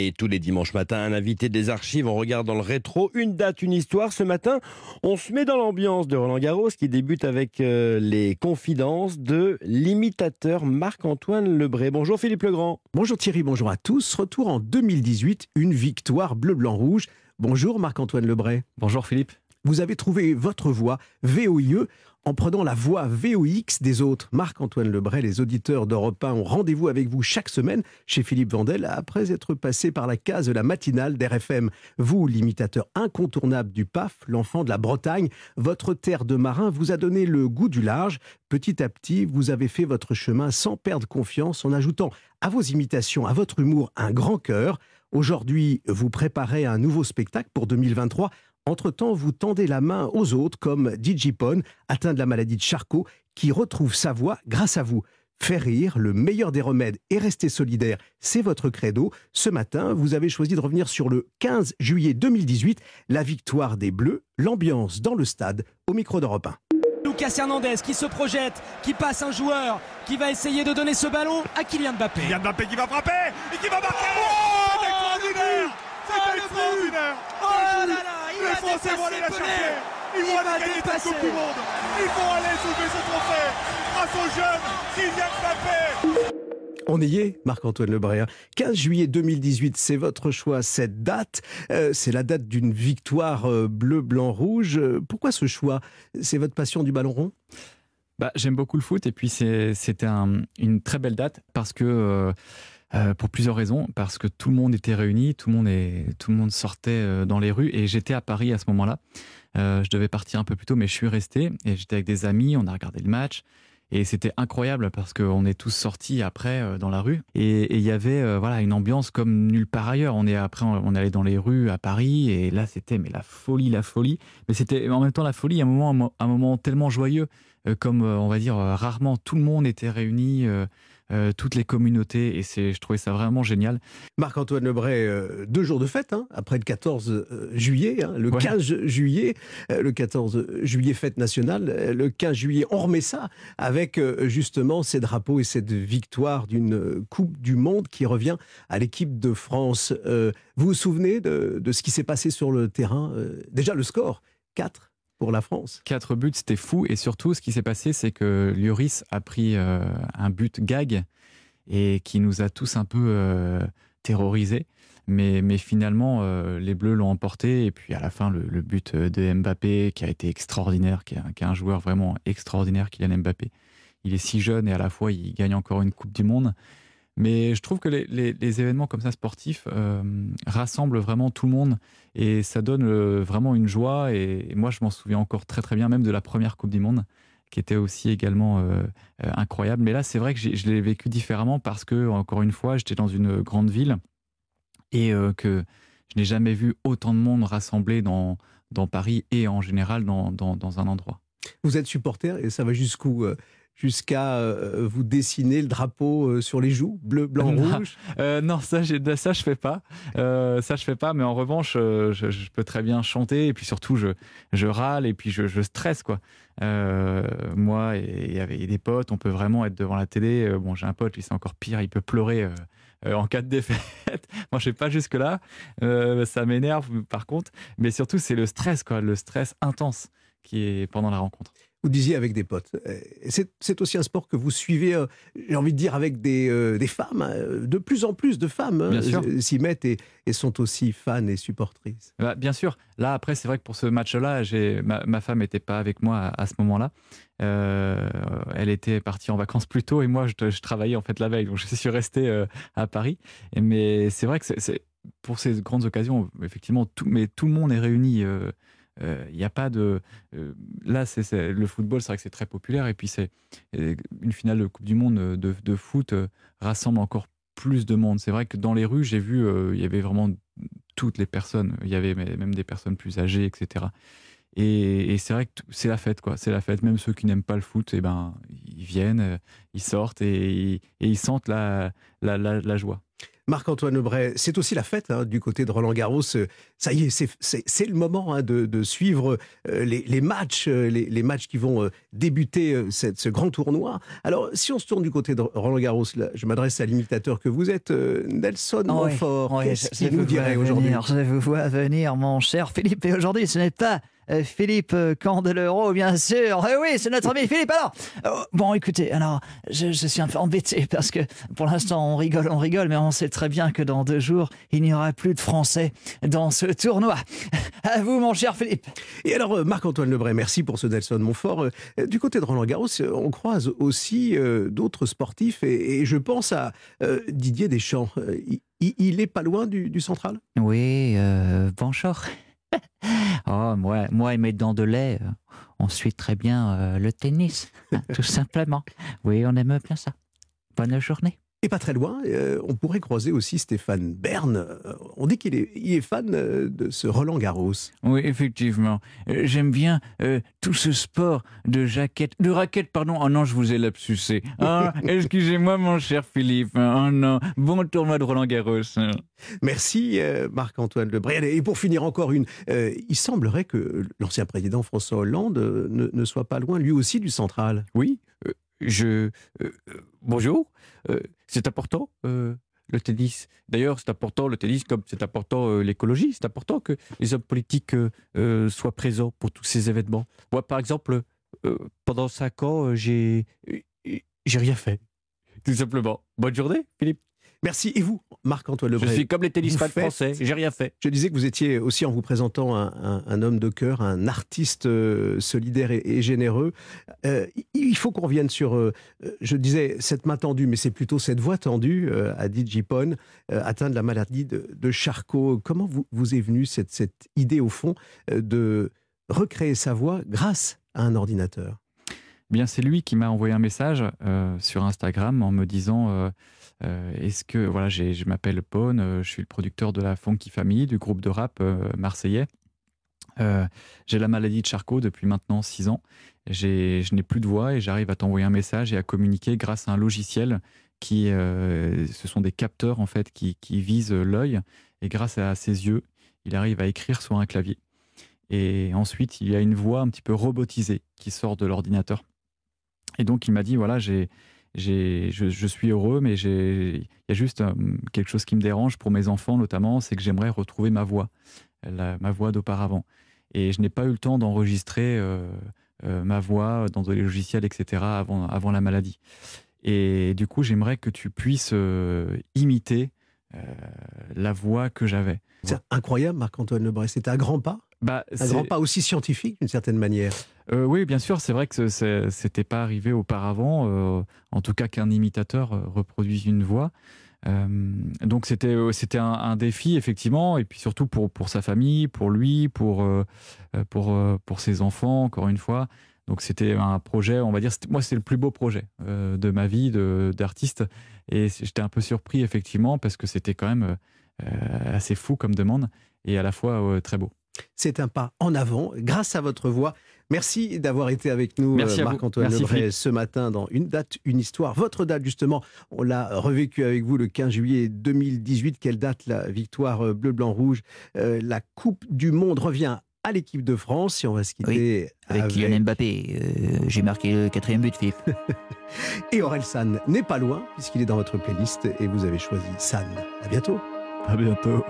Et tous les dimanches matins, un invité des archives, on regarde dans le rétro, une date, une histoire. Ce matin, on se met dans l'ambiance de Roland Garros qui débute avec euh, les confidences de l'imitateur Marc-Antoine Lebré. Bonjour Philippe Legrand. Bonjour Thierry, bonjour à tous. Retour en 2018, une victoire bleu-blanc-rouge. Bonjour Marc-Antoine Lebray. Bonjour Philippe. Vous avez trouvé votre voix VOIE en prenant la voix VOX des autres. Marc-Antoine Lebray, les auditeurs d'Europe 1 ont rendez-vous avec vous chaque semaine chez Philippe Vandel après être passé par la case de la matinale d'RFM. Vous, l'imitateur incontournable du PAF, l'enfant de la Bretagne, votre terre de marin vous a donné le goût du large. Petit à petit, vous avez fait votre chemin sans perdre confiance en ajoutant à vos imitations, à votre humour, un grand cœur. Aujourd'hui, vous préparez un nouveau spectacle pour 2023 entre-temps, vous tendez la main aux autres, comme Digipon, atteint de la maladie de Charcot, qui retrouve sa voix grâce à vous. Faire rire, le meilleur des remèdes et rester solidaire, c'est votre credo. Ce matin, vous avez choisi de revenir sur le 15 juillet 2018, la victoire des Bleus, l'ambiance dans le stade, au micro d'Europe 1. Lucas Hernandez qui se projette, qui passe un joueur, qui va essayer de donner ce ballon à Kylian Mbappé. Kylian Mbappé qui va frapper et qui va marquer oh C'est extraordinaire C'est extraordinaire Oh là là les Français vont aller la chercher. Ils vont aller gagner cette Coupe du Monde. Ils vont aller soulever ce trophée grâce au jeune Kylian Mbappé. On y est, Marc-Antoine Lebray. 15 juillet 2018, c'est votre choix. Cette date, euh, c'est la date d'une victoire euh, bleu, blanc, rouge. Pourquoi ce choix? C'est votre passion du ballon rond? Bah, J'aime beaucoup le foot et puis c'était un, une très belle date parce que... Euh, pour plusieurs raisons, parce que tout le monde était réuni, tout le monde, est, tout le monde sortait euh, dans les rues et j'étais à Paris à ce moment-là. Euh, je devais partir un peu plus tôt, mais je suis resté et j'étais avec des amis, on a regardé le match. Et c'était incroyable parce qu'on est tous sortis après dans la rue et il y avait voilà une ambiance comme nulle part ailleurs. On est après on allait dans les rues à Paris et là c'était mais la folie la folie. Mais c'était en même temps la folie un moment un moment tellement joyeux comme on va dire rarement tout le monde était réuni euh, toutes les communautés, et c'est, je trouvais ça vraiment génial. Marc-Antoine Lebray, euh, deux jours de fête, hein, après le 14 euh, juillet, hein, le 15 juillet, le 14 juillet fête nationale, le 15 juillet on remet ça avec justement ces drapeaux et cette victoire d'une Coupe du Monde qui revient à l'équipe de France. vous vous souvenez de, de ce qui s'est passé sur le terrain Déjà le score, 4 pour la France. Quatre buts, c'était fou. Et surtout, ce qui s'est passé, c'est que Lloris a pris euh, un but gag et qui nous a tous un peu euh, terrorisés. Mais, finalement, euh, les Bleus l'ont emporté. Et puis à la fin, le, but de Mbappé, qui a été extraordinaire, qui est, un, joueur vraiment extraordinaire, Kylian Mbappé. Il est si jeune et à la fois, il gagne encore une Coupe du Monde. Mais je trouve que les, événements comme ça sportifs euh, rassemblent vraiment tout le monde et ça donne euh, vraiment une joie. Et, moi, je m'en souviens encore très très bien, même de la première Coupe du Monde, qui était aussi également euh, incroyable. Mais là, c'est vrai que je l'ai vécu différemment parce que, encore une fois, j'étais dans une grande ville et que je n'ai jamais vu autant de monde rassemblé dans, Paris et en général dans un endroit. Vous êtes supporter et ça va jusqu'où jusqu'à euh, vous dessiner le drapeau euh, sur les joues, bleu, blanc, rouge euh, Non, ça, ça je fais pas. ça je fais pas, mais en revanche, je, peux très bien chanter et puis surtout je, je râle et puis je, je stresse quoi. moi et avec des potes, on peut vraiment être devant la télé. Bon, j'ai un pote, lui c'est encore pire, il peut pleurer. en cas de défaite. Moi, je sais pas jusque là. ça m'énerve, par contre. Mais surtout, c'est le stress, quoi, le stress intense qui est pendant la rencontre. Vous disiez avec des potes. Euh, c'est aussi un sport que vous suivez, euh, j'ai envie de dire, avec des, euh, des femmes. Hein, de plus en plus de femmes hein, s'y mettent et, sont aussi fans et supportrices. Bah, bien sûr. Là, après, c'est vrai que pour ce match-là, ma, ma femme n'était pas avec moi à, ce moment-là. elle était partie en vacances plus tôt et moi, je, travaillais en fait la veille. Donc, je suis resté à Paris. mais c'est vrai que c'est pour ces grandes occasions, effectivement, tout, mais tout le monde est réuni. Il euh, n'y a pas de. Euh, là, le football, c'est vrai que c'est très populaire. Et puis, c'est une finale de Coupe du Monde de, de foot euh, rassemble encore plus de monde. C'est vrai que dans les rues, j'ai vu, il y avait vraiment toutes les personnes. Il y avait même des personnes plus âgées, etc. Et, c'est vrai que c'est la fête, quoi. C'est la fête. Même ceux qui n'aiment pas le foot, eh ben, ils viennent, ils sortent et, ils sentent la, la joie. Marc-Antoine Lebray, c'est aussi la fête hein, du côté de Roland Garros. Ça y est, c'est le moment hein, de, suivre euh, les, matchs, euh, les, matchs qui vont euh, débuter ce grand tournoi. Alors, si on se tourne du côté de Roland Garros, je m'adresse à l'imitateur que vous êtes, Nelson oh Montfort. Qu'est-ce qu'il vous dirait aujourd'hui? Je vous vois venir, mon cher Philippe, et aujourd'hui, ce n'est pas euh, Philippe euh, Candelero, bien sûr. Eh oui, c'est notre ami Philippe. Alors, euh, bon, écoutez, alors, je, suis un peu embêté parce que pour l'instant, on rigole, on rigole, mais on sait très bien que dans deux jours, il n'y aura plus de Français dans ce tournoi. À vous, mon cher Philippe. Et alors, Marc-Antoine Lebray, merci pour ce Nelson Montfort. Du côté de Roland Garros, on croise aussi d'autres sportifs et, je pense à Didier Deschamps. Il, est pas loin du, central? Oui, bonjour. Oh, moi, moi et mes dents de lait, euh, on suit très bien euh, le tennis, hein, tout simplement. Oui, on aime bien ça. Bonne journée. Et pas très loin, euh, on pourrait croiser aussi Stéphane Bern. Euh, on dit qu'il est, est, fan euh, de ce Roland Garros. Oui, effectivement. J'aime bien tout ce sport de jaquette, de raquette, pardon. Oh non, je vous ai lapsusé. Ah, excusez-moi, mon cher Philippe. Oh non, bon tournoi de Roland Garros. Merci, Marc-Antoine Lebré. Et pour finir encore une, il semblerait que l'ancien président François Hollande ne, ne, soit pas loin, lui aussi, du central. Oui, je. bonjour. Euh, c'est important euh, le tennis. D'ailleurs, c'est important le tennis comme c'est important euh, l'écologie. C'est important que les hommes politiques soient présents pour tous ces événements. Moi, par exemple, pendant cinq ans, j'ai j'ai rien fait. Tout simplement. Bonne journée, Philippe. Merci. Et vous, Marc-Antoine Lebray Je suis comme les tennisman français, j'ai rien fait. Je disais que vous étiez aussi, en vous présentant, un, homme de cœur, un artiste euh, solidaire et, généreux. Euh, il faut qu'on revienne sur, euh, je disais, cette main tendue, mais c'est plutôt cette voix tendue à Digipone, atteint de la maladie de, Charcot. Comment vous, vous est venue cette, cette idée, au fond, de recréer sa voix grâce à un ordinateur? Bien, c'est lui qui m'a envoyé un message sur Instagram en me disant euh, est-ce que voilà, je m'appelle Pone, euh, je suis le producteur de la Funky Family, du groupe de rap euh, marseillais. j'ai la maladie de Charcot depuis maintenant six ans. Je n'ai plus de voix et j'arrive à t'envoyer un message et à communiquer grâce à un logiciel qui, ce sont des capteurs en fait qui, qui visent l'œil et grâce à ses yeux, il arrive à écrire sur un clavier. Et ensuite, il y a une voix un petit peu robotisée qui sort de l'ordinateur. Et donc, il m'a dit voilà, j'ai je, suis heureux, mais il y a juste euh, quelque chose qui me dérange pour mes enfants notamment, c'est que j'aimerais retrouver ma voix, ma voix d'auparavant. Et je n'ai pas eu le temps d'enregistrer euh, euh, ma voix dans des logiciels, etc., avant, avant la maladie. Et du coup, j'aimerais que tu puisses imiter la voix que j'avais. C'est incroyable, Marc-Antoine Lebray. C'était un grand pas bah, Un grand pas aussi scientifique, d'une certaine manière. Euh, oui, bien sûr, c'est vrai que c'était pas arrivé auparavant, euh, en tout cas qu'un imitateur euh, reproduise une voix. donc c'était c'était un, défi effectivement, et puis surtout pour pour sa famille, pour lui, pour pour pour ses enfants, encore une fois. Donc c'était un projet, on va dire, moi c'est le plus beau projet de ma vie d'artiste, et j'étais un peu surpris effectivement parce que c'était quand même assez fou comme demande et à la fois très beau. C'est un pas en avant grâce à votre voix. Merci d'avoir été avec nous, euh, Marc-Antoine Lebray, ce matin dans Une date, une histoire. Votre date, justement, on l'a revécu avec vous le 15 juillet 2018. Quelle date la victoire euh, bleu-blanc-rouge euh, La Coupe du Monde revient à l'équipe de France. Et on va se quitter avec, Kylian Mbappé. J'ai marqué le quatrième but, Philippe. et Aurel San n'est pas loin, puisqu'il est dans votre playlist et vous avez choisi San. À bientôt. À bientôt.